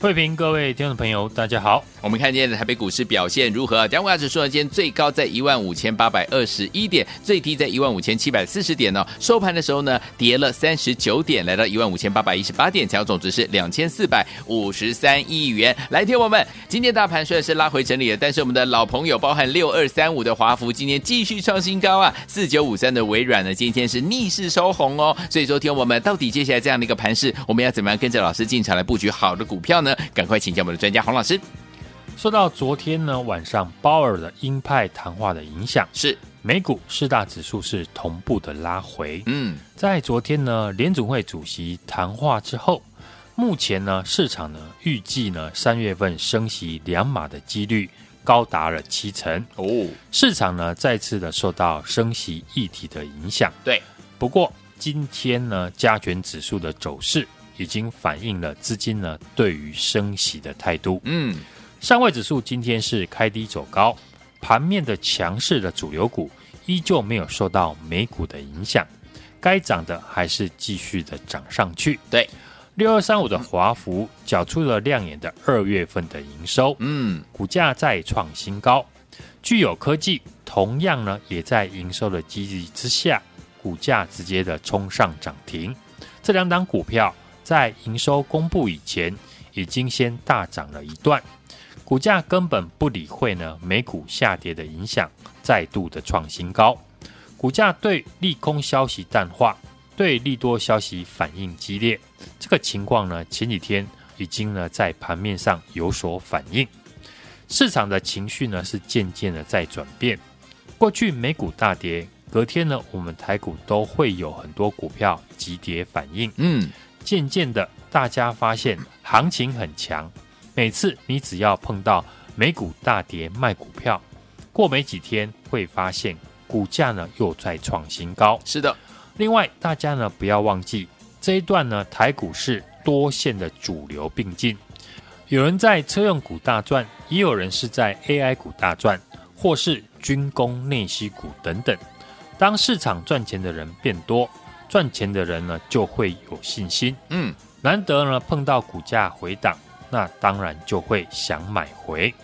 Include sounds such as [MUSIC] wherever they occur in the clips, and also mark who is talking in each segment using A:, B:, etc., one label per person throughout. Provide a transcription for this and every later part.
A: 慧平，各位听众朋友，大家好。
B: 我们看今天的台北股市表现如何？加权指数呢，今天最高在一万五千八百二十一点，最低在一万五千七百四十点哦。收盘的时候呢，跌了三十九点，来到一万五千八百一十八点，成交总值是两千四百五十三亿元。来，听我们，今天大盘虽然是拉回整理了，但是我们的老朋友，包含六二三五的华孚，今天继续创新高啊！四九五三的微软呢，今天是逆势收红哦。所以说，听我们，到底接下来这样的一个盘势，我们要怎么样跟着老师进场来布局好的股票呢？赶快请教我们的专家洪老师。
A: 受到昨天呢晚上鲍尔的鹰派谈话的影响，
B: 是
A: 美股四大指数是同步的拉回。
B: 嗯，
A: 在昨天呢联总会主席谈话之后，目前呢市场呢预计呢三月份升息两码的几率高达了七成。
B: 哦，
A: 市场呢再次的受到升息议题的影响。
B: 对，
A: 不过今天呢加权指数的走势。已经反映了资金呢对于升息的态度。
B: 嗯，
A: 上位指数今天是开低走高，盘面的强势的主流股依旧没有受到美股的影响，该涨的还是继续的涨上去。
B: 对，
A: 六二三五的华孚缴出了亮眼的二月份的营收，
B: 嗯，
A: 股价再创新高。具有科技同样呢也在营收的激励之下，股价直接的冲上涨停。这两档股票。在营收公布以前，已经先大涨了一段，股价根本不理会呢美股下跌的影响，再度的创新高。股价对利空消息淡化，对利多消息反应激烈。这个情况呢，前几天已经呢在盘面上有所反应，市场的情绪呢是渐渐的在转变。过去美股大跌，隔天呢我们台股都会有很多股票急跌反应。
B: 嗯。
A: 渐渐的，大家发现行情很强。每次你只要碰到美股大跌卖股票，过没几天会发现股价呢又在创新高。
B: 是的，
A: 另外大家呢不要忘记这一段呢台股是多线的主流并进，有人在车用股大赚，也有人是在 AI 股大赚，或是军工内需股等等。当市场赚钱的人变多。赚钱的人呢，就会有信心。
B: 嗯，
A: 难得呢碰到股价回档，那当然就会想买回。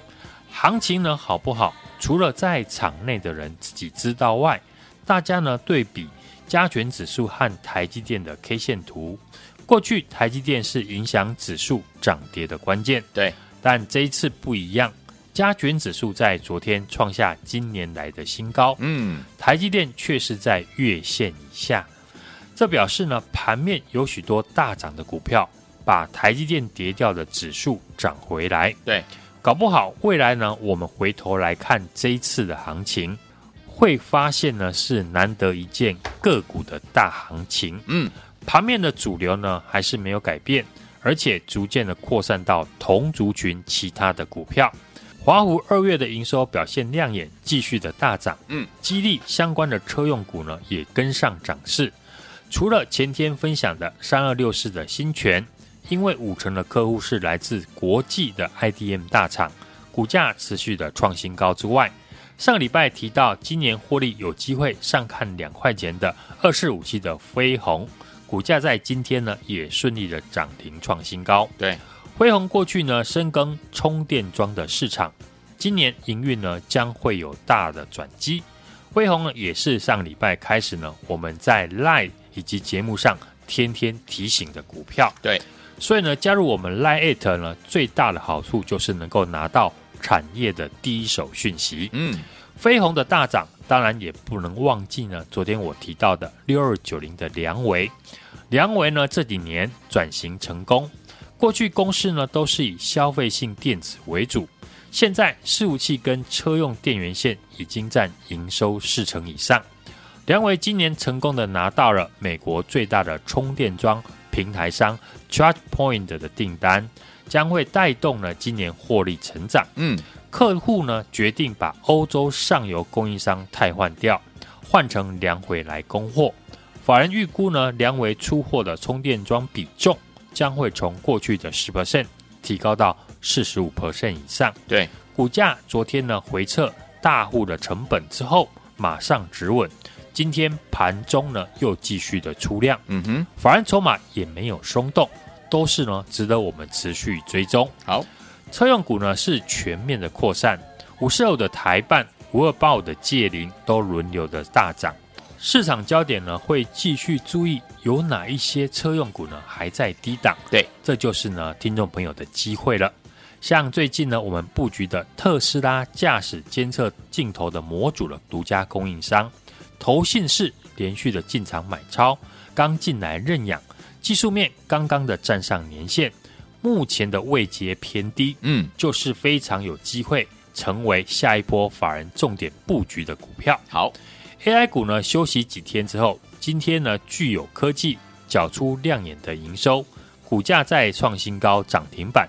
A: 行情呢好不好？除了在场内的人自己知道外，大家呢对比加权指数和台积电的 K 线图，过去台积电是影响指数涨跌的关键。
B: 对，
A: 但这一次不一样，加权指数在昨天创下今年来的新高。
B: 嗯，
A: 台积电却是在月线以下。这表示呢，盘面有许多大涨的股票，把台积电跌掉的指数涨回来。
B: 对，
A: 搞不好未来呢，我们回头来看这一次的行情，会发现呢是难得一见个股的大行情。
B: 嗯，
A: 盘面的主流呢还是没有改变，而且逐渐的扩散到同族群其他的股票。华湖二月的营收表现亮眼，继续的大涨。
B: 嗯，
A: 激励相关的车用股呢也跟上涨势。除了前天分享的三二六四的新权，因为五成的客户是来自国际的 IDM 大厂，股价持续的创新高之外，上个礼拜提到今年获利有机会上看两块钱的二四五七的飞鸿，股价在今天呢也顺利的涨停创新高。
B: 对，
A: 飞鸿过去呢深耕充电桩的市场，今年营运呢将会有大的转机。飞宏呢也是上礼拜开始呢我们在 Line 以及节目上天天提醒的股票，
B: 对，
A: 所以呢，加入我们 Line@ 呢，最大的好处就是能够拿到产业的第一手讯息。
B: 嗯，飞
A: 鸿的大涨，当然也不能忘记呢。昨天我提到的六二九零的梁维，梁维呢这几年转型成功，过去公司呢都是以消费性电子为主，现在伺服器跟车用电源线已经占营收四成以上。良为今年成功的拿到了美国最大的充电桩平台商 ChargePoint 的订单，将会带动了今年获利成长。
B: 嗯，
A: 客户呢决定把欧洲上游供应商汰换掉，换成良为来供货。法人预估呢，良为出货的充电桩比重将会从过去的十 percent 提高到四十五 percent 以上。
B: 对，
A: 股价昨天呢回撤大户的成本之后，马上止稳。今天盘中呢又继续的出量，
B: 嗯哼，
A: 法人筹码也没有松动，都是呢值得我们持续追踪。
B: 好，
A: 车用股呢是全面的扩散，五四二的台半、五二八五的界零都轮流的大涨。市场焦点呢会继续注意有哪一些车用股呢还在低档，
B: 对，
A: 这就是呢听众朋友的机会了。像最近呢我们布局的特斯拉驾驶监测镜头的模组的独家供应商。投信是连续的进场买超，刚进来认养，技术面刚刚的站上年线，目前的位阶偏低，
B: 嗯，
A: 就是非常有机会成为下一波法人重点布局的股票。
B: 好
A: ，AI 股呢休息几天之后，今天呢具有科技缴出亮眼的营收，股价再创新高涨停板，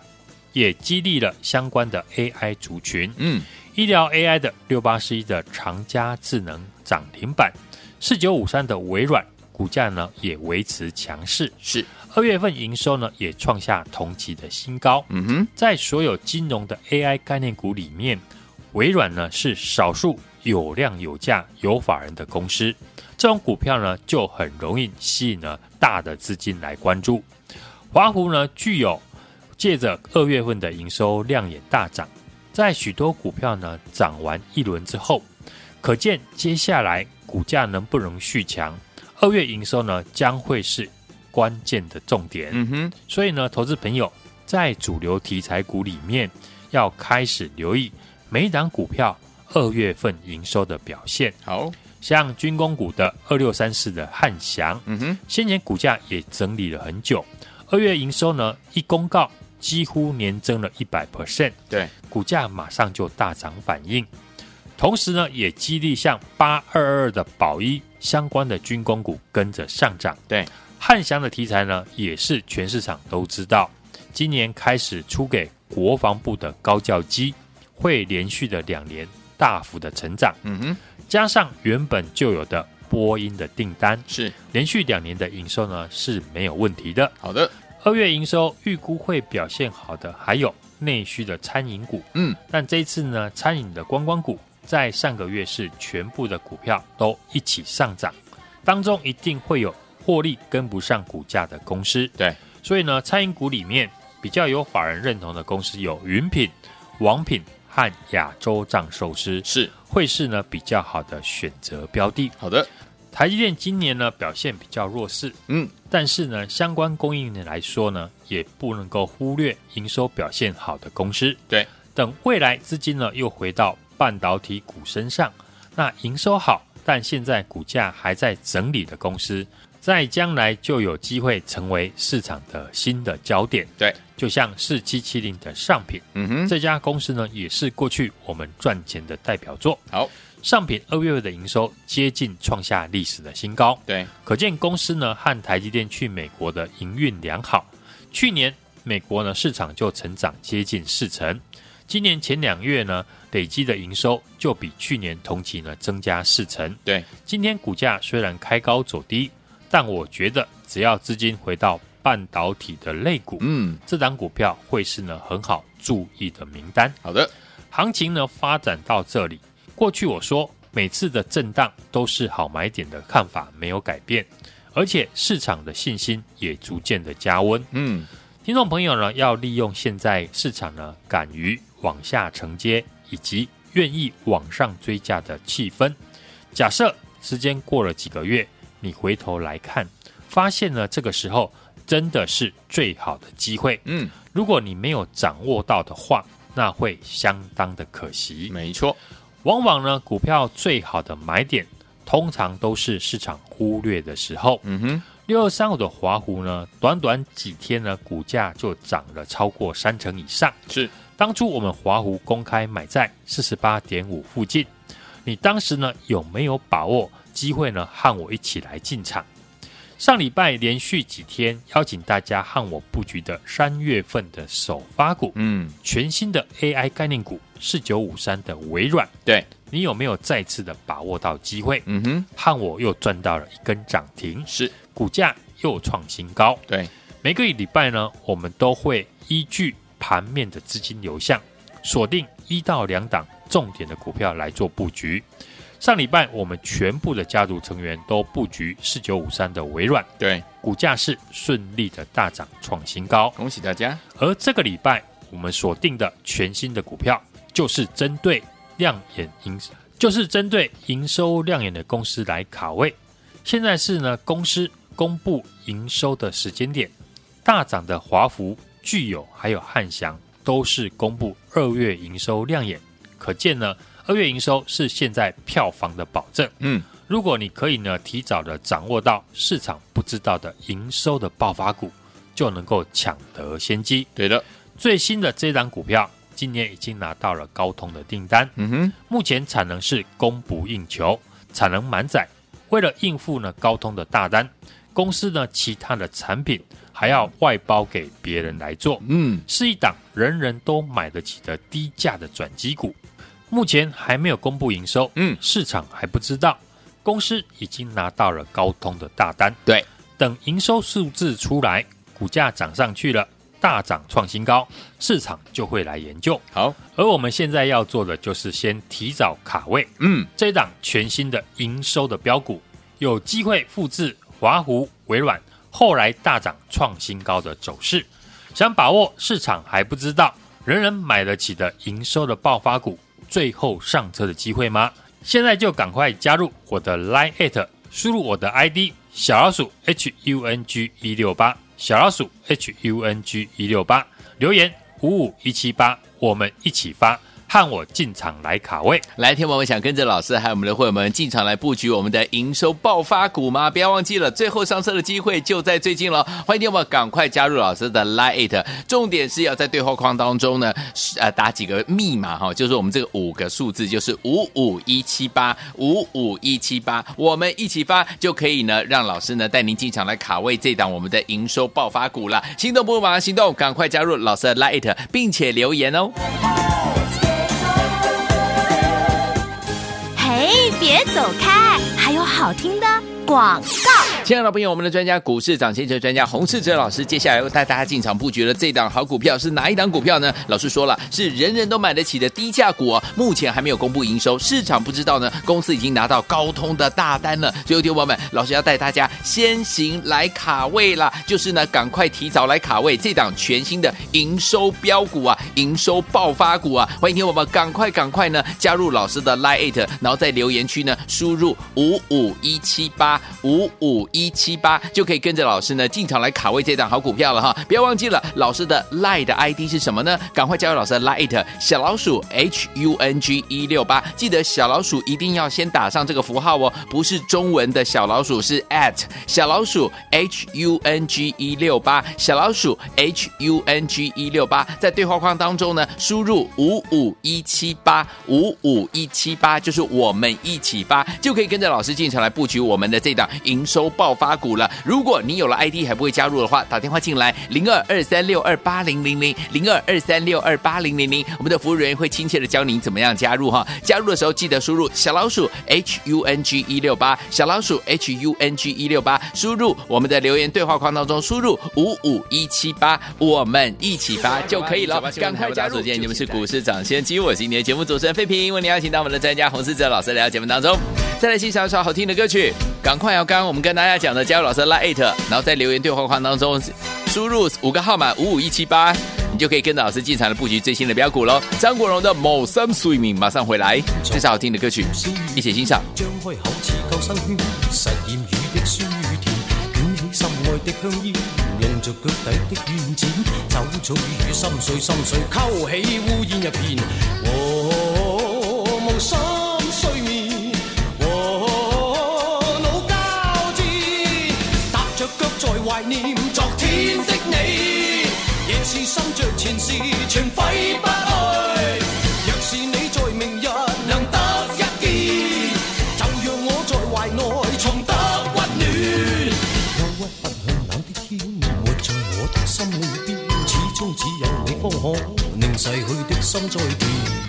A: 也激励了相关的 AI 族群。
B: 嗯，
A: 医疗 AI 的六八四一的长佳智能。涨停板，四九五三的微软股价呢也维持强势，
B: 是
A: 二月份营收呢也创下同期的新高。
B: 嗯哼，
A: 在所有金融的 AI 概念股里面，微软呢是少数有量有价有法人的公司，这种股票呢就很容易吸引了大的资金来关注。华湖呢具有借着二月份的营收亮眼大涨，在许多股票呢涨完一轮之后。可见接下来股价能不能续强，二月营收呢将会是关键的重点。
B: 嗯哼，
A: 所以呢，投资朋友在主流题材股里面要开始留意每一档股票二月份营收的表现。
B: 好
A: 像军工股的二六三四的汉翔，
B: 嗯哼，
A: 先前股价也整理了很久，二月营收呢一公告几乎年增了一百 percent，
B: 对，
A: 股价马上就大涨反应。同时呢，也激励像八二二的宝一相关的军工股跟着上涨。
B: 对，
A: 汉翔的题材呢，也是全市场都知道，今年开始出给国防部的高教机，会连续的两年大幅的成长。
B: 嗯哼，
A: 加上原本就有的波音的订单，
B: 是
A: 连续两年的营收呢是没有问题的。
B: 好的，
A: 二月营收预估会表现好的，还有内需的餐饮股。
B: 嗯，
A: 但这一次呢，餐饮的观光股。在上个月是全部的股票都一起上涨，当中一定会有获利跟不上股价的公司。
B: 对，
A: 所以呢，餐饮股里面比较有法人认同的公司有云品、王品和亚洲藏寿司，
B: 是
A: 会是呢比较好的选择标的。
B: 好的，
A: 台积电今年呢表现比较弱势，
B: 嗯，
A: 但是呢，相关供应链来说呢，也不能够忽略营收表现好的公司。
B: 对，
A: 等未来资金呢又回到。半导体股身上，那营收好，但现在股价还在整理的公司，在将来就有机会成为市场的新的焦点。
B: 对，
A: 就像四七七零的上品，
B: 嗯哼，
A: 这家公司呢也是过去我们赚钱的代表作。
B: 好，
A: 上品二月份的营收接近创下历史的新高。
B: 对，
A: 可见公司呢和台积电去美国的营运良好。去年美国呢市场就成长接近四成。今年前两月呢，累积的营收就比去年同期呢增加四成。
B: 对，
A: 今天股价虽然开高走低，但我觉得只要资金回到半导体的类股，
B: 嗯，
A: 这档股票会是呢很好注意的名单。
B: 好的，
A: 行情呢发展到这里，过去我说每次的震荡都是好买点的看法没有改变，而且市场的信心也逐渐的加温。
B: 嗯，
A: 听众朋友呢要利用现在市场呢敢于。往下承接以及愿意往上追价的气氛。假设时间过了几个月，你回头来看，发现呢这个时候真的是最好的机会。
B: 嗯，
A: 如果你没有掌握到的话，那会相当的可惜。
B: 没错，
A: 往往呢股票最好的买点，通常都是市场忽略的时候。
B: 嗯哼，
A: 六二三五的华湖呢，短短几天呢，股价就涨了超过三成以上。
B: 是。
A: 当初我们华湖公开买在四十八点五附近，你当时呢有没有把握机会呢和我一起来进场。上礼拜连续几天邀请大家和我布局的三月份的首发股，
B: 嗯，
A: 全新的 AI 概念股四九五三的微软，
B: 对，
A: 你有没有再次的把握到机会？
B: 嗯哼，
A: 和我又赚到了一根涨停，
B: 是
A: 股价又创新高。
B: 对，
A: 每个礼拜呢，我们都会依据盘面的资金流向，锁定一到两档重点的股票来做布局。上礼拜我们全部的家族成员都布局四九五三的微软，
B: 对，
A: 股价是顺利的大涨创新高，
B: 恭喜大家。
A: 而这个礼拜我们锁定的全新的股票，就是针对亮眼营，就是针对营收亮眼的公司来卡位。现在是呢公司公布营收的时间点，大涨的华孚、聚友还有汉翔都是公布二月营收亮眼，可见呢。二月营收是现在票房的保证。
B: 嗯，
A: 如果你可以呢提早的掌握到市场不知道的营收的爆发股，就能够抢得先机。
B: 对的，
A: 最新的这档股票今年已经拿到了高通的订单。
B: 嗯哼，
A: 目前产能是供不应求，产能满载。为了应付呢高通的大单，公司呢其他的产品还要外包给别人来做。
B: 嗯，
A: 是一档人人都买得起的低价的转机股。目前还没有公布营收，
B: 嗯，
A: 市场还不知道。公司已经拿到了高通的大单，
B: 对，
A: 等营收数字出来，股价涨上去了，大涨创新高，市场就会来研究。
B: 好，
A: 而我们现在要做的就是先提早卡位，
B: 嗯，
A: 这一档全新的营收的标股，有机会复制华湖、微软后来大涨创新高的走势。想把握市场还不知道，人人买得起的营收的爆发股。最后上车的机会吗？现在就赶快加入我的 Line at，输入我的 ID 小老鼠 H U N G 一六八，小老鼠 H U N G 一六八，留言五五一七八，我们一起发。和我进场来卡位，
B: 来，听我想跟着老师还有我们的会员们进场来布局我们的营收爆发股吗？不要忘记了，最后上车的机会就在最近了。欢迎听我们赶快加入老师的 Line，重点是要在对话框当中呢，呃，打几个密码哈，就是我们这个五个数字，就是五五一七八五五一七八，我们一起发就可以呢，让老师呢带您进场来卡位这档我们的营收爆发股了。心动不如马上行动，赶快加入老师的 Line，并且留言哦。
C: 别走开，还好听的广告。
B: 亲爱的朋友，我们的专家股市涨先机专家洪世哲老师，接下来要带大家进场布局的这档好股票是哪一档股票呢？老师说了，是人人都买得起的低价股哦。目前还没有公布营收，市场不知道呢。公司已经拿到高通的大单了。所以，听友们，老师要带大家先行来卡位啦，就是呢，赶快提早来卡位这档全新的营收标股啊，营收爆发股啊。欢迎听友们赶快赶快呢加入老师的 Line，然后在留言区呢输入五五一七八五五。一七八就可以跟着老师呢进场来卡位这档好股票了哈！不要忘记了老师的 Line 的 ID 是什么呢？赶快加入老师的 Line 小老鼠 H U N G 一六八，记得小老鼠一定要先打上这个符号哦，不是中文的小老鼠，是 at 小老鼠 H U N G 一六八，小老鼠 H U N G 一六八，在对话框当中呢输入五五一七八五五一七八，就是我们一起发，就可以跟着老师进场来布局我们的这档营收爆。发股了！如果你有了 ID 还不会加入的话，打电话进来零二二三六二八零零零零二二三六二八零零零，我们的服务人员会亲切的教您怎么样加入哈。加入的时候记得输入小老鼠 H U N G 一六八，小老鼠 H U N G 一六八，输入我们的留言对话框当中输入五五一七八，我们一起发就可以了。赶快加入！今天你们是股市掌先机，我是今天的节目主持人费平，为您邀请到我们的专家洪思哲老师来到节目当中，再来欣赏一首好听的歌曲。赶快要刚刚我们跟大家讲的加入老师的 Line，然后在留言对话框当中输入五个号码五五一七八，你就可以跟着老师进场的布局最新的标股喽。张国荣的《某三睡眠》马上回来，这是好听的歌曲，一起欣赏。用着脚底的软垫，走出雨心碎心碎，勾起乌烟一片，哦，梦想。怀念昨天的你，夜是心着前事，全挥不去。若是你在明日能得一见，就让我在怀内
D: 重得
E: 温暖。
D: 忧郁不向冷的天，活在我的心里边，始终只有你方可令逝去的心再甜。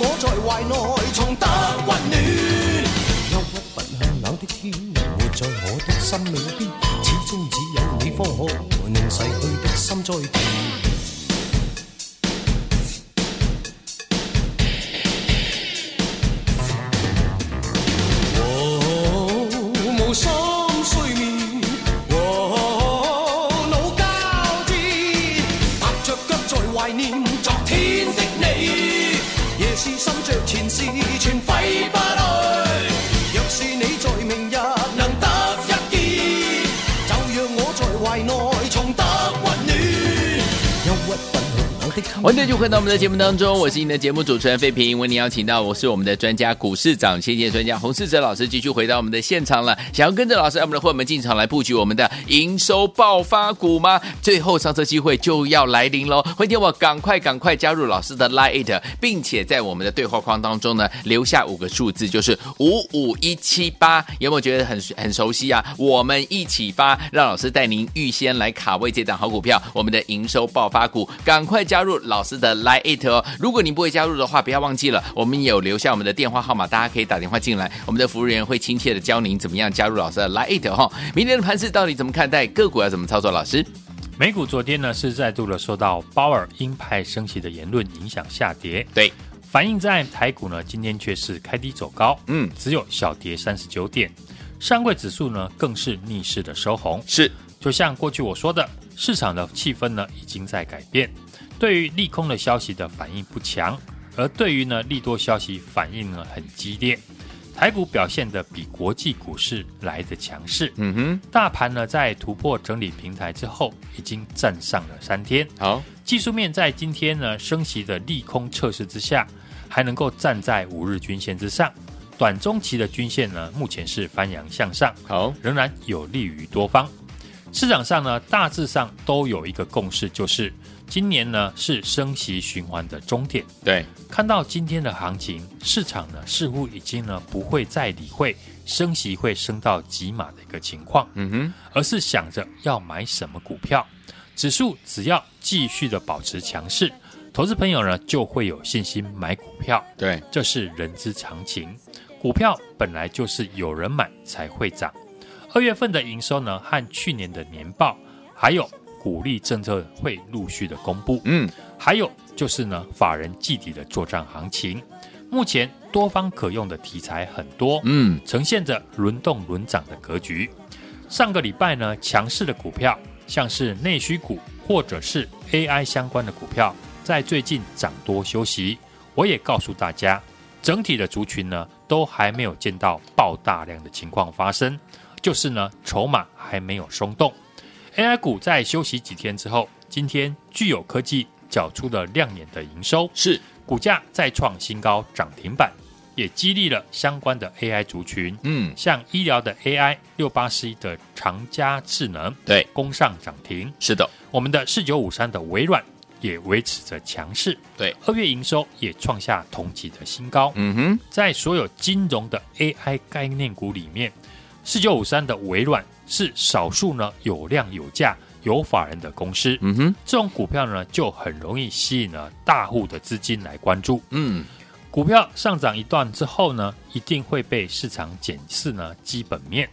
B: 我
E: 在怀内藏得温暖，
D: 忧郁不向冷的天，活在我的心里边。始终只有你方可令逝去的心再甜。欢
B: 迎继续回到我们的节目当中，我是你的节目主持人费平。为您邀请到我是我们的专家股市长先机专家洪世哲老师，继续回到我们的现场了。想要跟着老师，我们的会员们进场来布局我们的营收爆发股吗？最后上车机会就要来临喽！欢迎我赶快赶快加入老师的 [LAUGHS] Line，并且在我们的对话框当中呢留下五个数字，就是五五一七八。有没有觉得很很熟悉啊？我们一起发，让老师带您预先来卡位这档好股票，我们的营收爆发股，赶快加入老师的 Line 哦！如果你不会加入的话，不要忘记了，我们有留下我们的电话号码，大家可以打电话进来，我们的服务员会亲切的教您怎么样加入老师的 Line 哈。明天的盘势到底怎么看待？个股要怎么操作？老师，
A: 美股昨天呢是再度的受到鲍尔鹰派升息的言论影响下跌，
B: 对，
A: 反映在台股呢今天却是开低走高，嗯，只有小跌三十九点，上柜指数呢更是逆势的收红，
B: 是，
A: 就像过去我说的，市场的气氛呢已经在改变。对于利空的消息的反应不强，而对于呢利多消息反应呢很激烈，台股表现的比国际股市来的强势。嗯哼，大盘呢在突破整理平台之后，已经站上了三天。
B: 好，
A: 技术面在今天呢升息的利空测试之下，还能够站在五日均线之上，短中期的均线呢目前是翻扬向上。
B: 好，
A: 仍然有利于多方。市场上呢大致上都有一个共识，就是。今年呢是升息循环的终点，
B: 对，
A: 看到今天的行情，市场呢似乎已经呢不会再理会升息会升到几码的一个情况，嗯哼，而是想着要买什么股票，指数只要继续的保持强势，投资朋友呢就会有信心买股票，
B: 对，
A: 这是人之常情，股票本来就是有人买才会涨，二月份的营收呢和去年的年报还有。鼓励政策会陆续的公布，嗯，还有就是呢，法人季底的作战行情，目前多方可用的题材很多，嗯，呈现着轮动轮涨的格局。上个礼拜呢，强势的股票，像是内需股或者是 AI 相关的股票，在最近涨多休息。我也告诉大家，整体的族群呢，都还没有见到爆大量的情况发生，就是呢，筹码还没有松动。AI 股在休息几天之后，今天具有科技缴出了亮眼的营收，
B: 是
A: 股价再创新高，涨停板也激励了相关的 AI 族群。嗯，像医疗的 AI 六八四一的长佳智能，
B: 对，
A: 攻上涨停。
B: 是的，
A: 我们的四九五三的微软也维持着强势。
B: 对，
A: 二月营收也创下同期的新高。嗯哼，在所有金融的 AI 概念股里面，四九五三的微软。是少数呢有量有价有法人的公司，嗯哼，这种股票呢就很容易吸引了大户的资金来关注，嗯，股票上涨一段之后呢，一定会被市场检视呢基本面，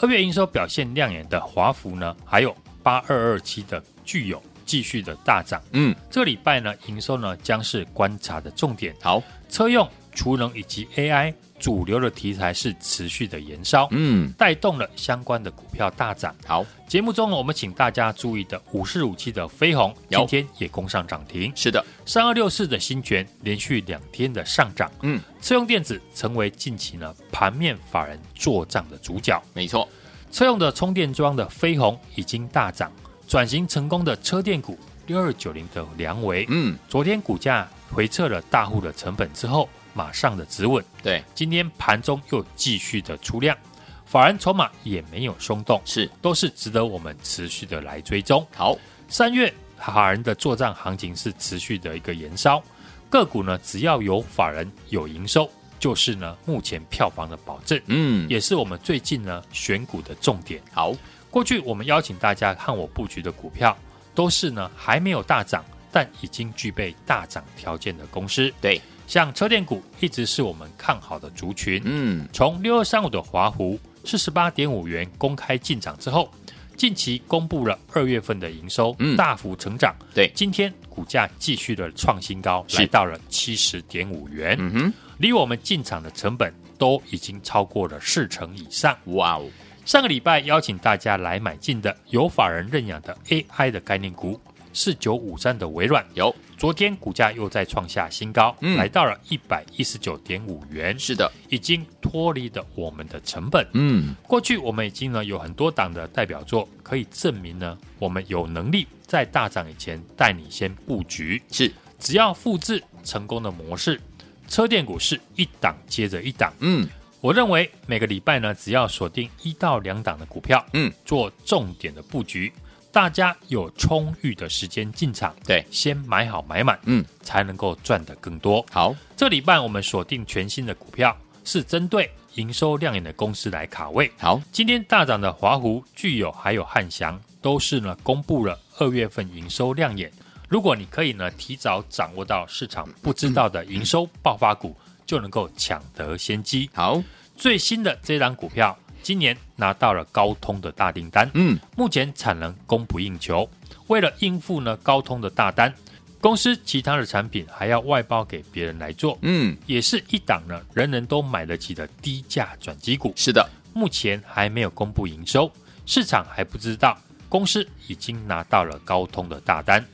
A: 二月营收表现亮眼的华孚呢，还有八二二七的具有继续的大涨。
B: 嗯，
A: 这个礼拜呢，营收呢将是观察的重点。
B: 好，
A: 车用、储能以及 AI 主流的题材是持续的延烧，
B: 嗯，
A: 带动了相关的股票大涨。
B: 好，
A: 节目中呢，我们请大家注意的五四五七的飞
B: 鸿，
A: 今天也攻上涨停。
B: 是的，
A: 三二六四的新权连续两天的上涨，
B: 嗯，
A: 车用电子成为近期呢盘面法人做账的主角。
B: 没错，
A: 车用的充电桩的飞鸿已经大涨，转型成功的车电股六二九零的梁维，
B: 嗯，
A: 昨天股价回撤了大户的成本之后，马上的止稳。
B: 对，
A: 今天盘中又继续的出量，法人筹码也没有松动，
B: 是，
A: 都是值得我们持续的来追踪。
B: 好，
A: 三月法人的作战行情是持续的一个延烧，个股呢只要有法人有营收，就是呢目前票房的保证，
B: 嗯，
A: 也是我们最近呢选股的重点。
B: 好，
A: 过去我们邀请大家看我布局的股票，都是呢还没有大涨，但已经具备大涨条件的公司。
B: 对，
A: 像车电股一直是我们看好的族群。
B: 嗯，
A: 从六二三五的华湖四十八点五元公开进场之后，近期公布了二月份的营收，
B: 嗯。
A: 大幅成长。
B: 对，
A: 今天股价继续的创新高，
B: 是。
A: 来到了七十点五元，
B: 嗯哼，
A: 离我们进场的成本都已经超过了四成以上。
B: 哇哦，
A: 上个礼拜邀请大家来买进的有法人认养的 AI 的概念股，四九五三的微软，
B: 有，
A: 昨天股价又再创下新高，
B: 嗯。
A: 来到了一百一十九点五元，
B: 是的，
A: 已经脱离了我们的成本。
B: 嗯，
A: 过去我们已经呢有很多档的代表作，可以证明呢我们有能力在大涨以前带你先布局。
B: 是，
A: 只要复制成功的模式，车电股是一档接着一档。
B: 嗯，
A: 我认为每个礼拜呢，只要锁定一到两档的股票，
B: 嗯，
A: 做重点的布局，大家有充裕的时间进场，
B: 对，
A: 先买好买满，
B: 嗯，
A: 才能够赚得更多。
B: 好，
A: 这礼拜我们锁定全新的股票，是针对营收亮眼的公司来卡位。
B: 好，
A: 今天大涨的华湖、具有还有汉翔，都是呢公布了二月份营收亮眼。如果你可以呢提早掌握到市场不知道的营收爆发股，就能够抢得先机。
B: 好，
A: 最新的这档股票，今年拿到了高通的大订单，
B: 嗯，
A: 目前产能供不应求。为了应付呢高通的大单，公司其他的产品还要外包给别人来做，
B: 嗯，
A: 也是一档呢人人都买得起的低价转机股。
B: 是的，
A: 目前还没有公布营收，市场还不知道，公司已经拿到了高通的大单。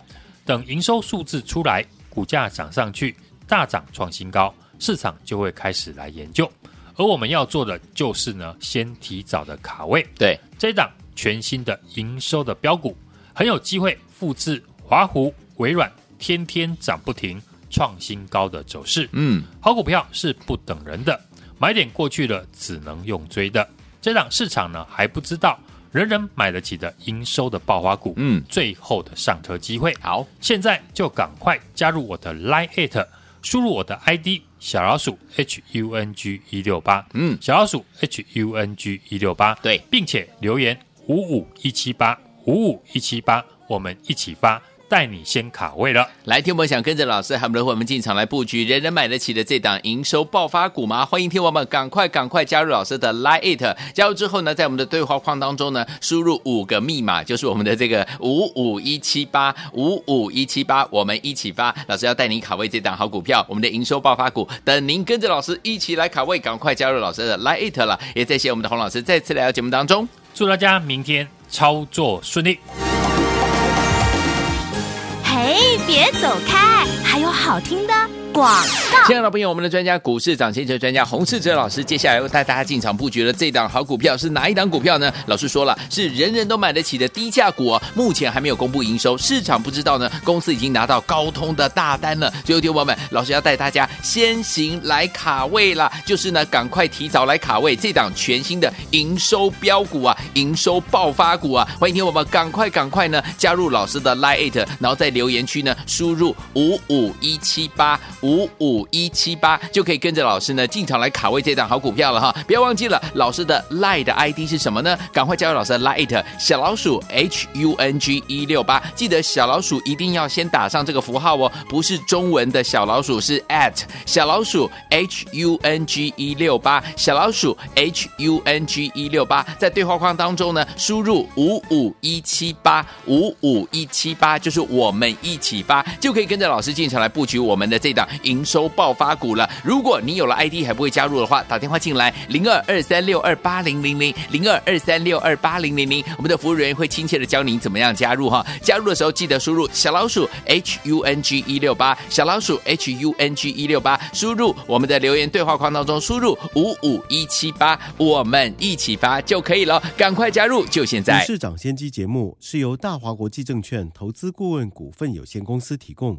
A: 等营收数字出来，股价涨上去，大涨创新高，市场就会开始来研究。而我们要做的就是呢，先提早的卡位。
B: 对，
A: 这一档全新的营收的标股，很有机会复制华孚、微软天天涨不停、创新高的走势。
B: 嗯，
A: 好股票是不等人的，买点过去了，只能用追的。这档市场呢还不知道，人人买得起的营收的爆发股，
B: 嗯
A: 最后的上车机会。
B: 好，
A: 现在就赶快加入我的 Line It，输入我的 ID 小老鼠 H U N G 一六八，
B: 嗯
A: 小老鼠 H U N G 一六八，
B: 对
A: 并且留言五五一七八五五一七八，我们一起发。带你先卡位了。
B: 来，听我们想跟着老师和我们进场来布局，人人买得起的这档营收爆发股吗？欢迎听我们赶快赶快加入老师的 Line It，加入之后呢，在我们的对话框当中呢，输入五个密码，就是我们的这个五五一七八五五一七八，我们一起发。老师要带你卡位这档好股票，我们的营收爆发股，等您跟着老师一起来卡位，赶快加入老师的 Line It 了。也谢谢我们的洪老师再次来到节目当中。
A: 祝大家明天操作顺利。
C: 哎，别走开，还有好听的广告。
B: 亲爱的朋友我们的专家股市涨先车专家洪世哲老师，接下来要带大家进场布局的这档好股票是哪一档股票呢？老师说了，是人人都买得起的低价股，目前还没有公布营收，市场不知道呢。公司已经拿到高通的大单了。最后，听友们，老师要带大家先行来卡位啦，就是呢，赶快提早来卡位这档全新的营收标股啊，营收爆发股啊！欢迎听友们赶快赶快呢加入老师的 Line 然后在留言区呢输入五五一七八五五一七八，就可以跟着老师呢进场来卡位这档好股票了哈。不要忘记了，老师的 Line 的 ID 是什么呢？赶快加入老师的 Line 小老鼠 H U N G 一六八，记得小老鼠一定要先打上这个符号哦，不是中文的小老鼠，是 at 小老鼠 H U N G 一六八，小老鼠 H U N G 一六八，在对话框当中呢，输入五五一七八五五一七八，就是我们一起发，就可以跟着老师进场来布局我们的这档营收爆发股了。如果你有了 ID 还不会加入的话，打电话进来零二二三六二八零零零零二二三六二八零零零，我们的服务人员会亲切的教您怎么样加入哈。加入的时候记得输入小老鼠 H U N G 一六八，小老鼠 H U N G 一六八，输入我们的留言对话框当中输入五五一七八，我们一起发就可以了。赶快加入，就现在。
F: 市长先机节目是由大华国际证券投资顾问股份有限公司提供，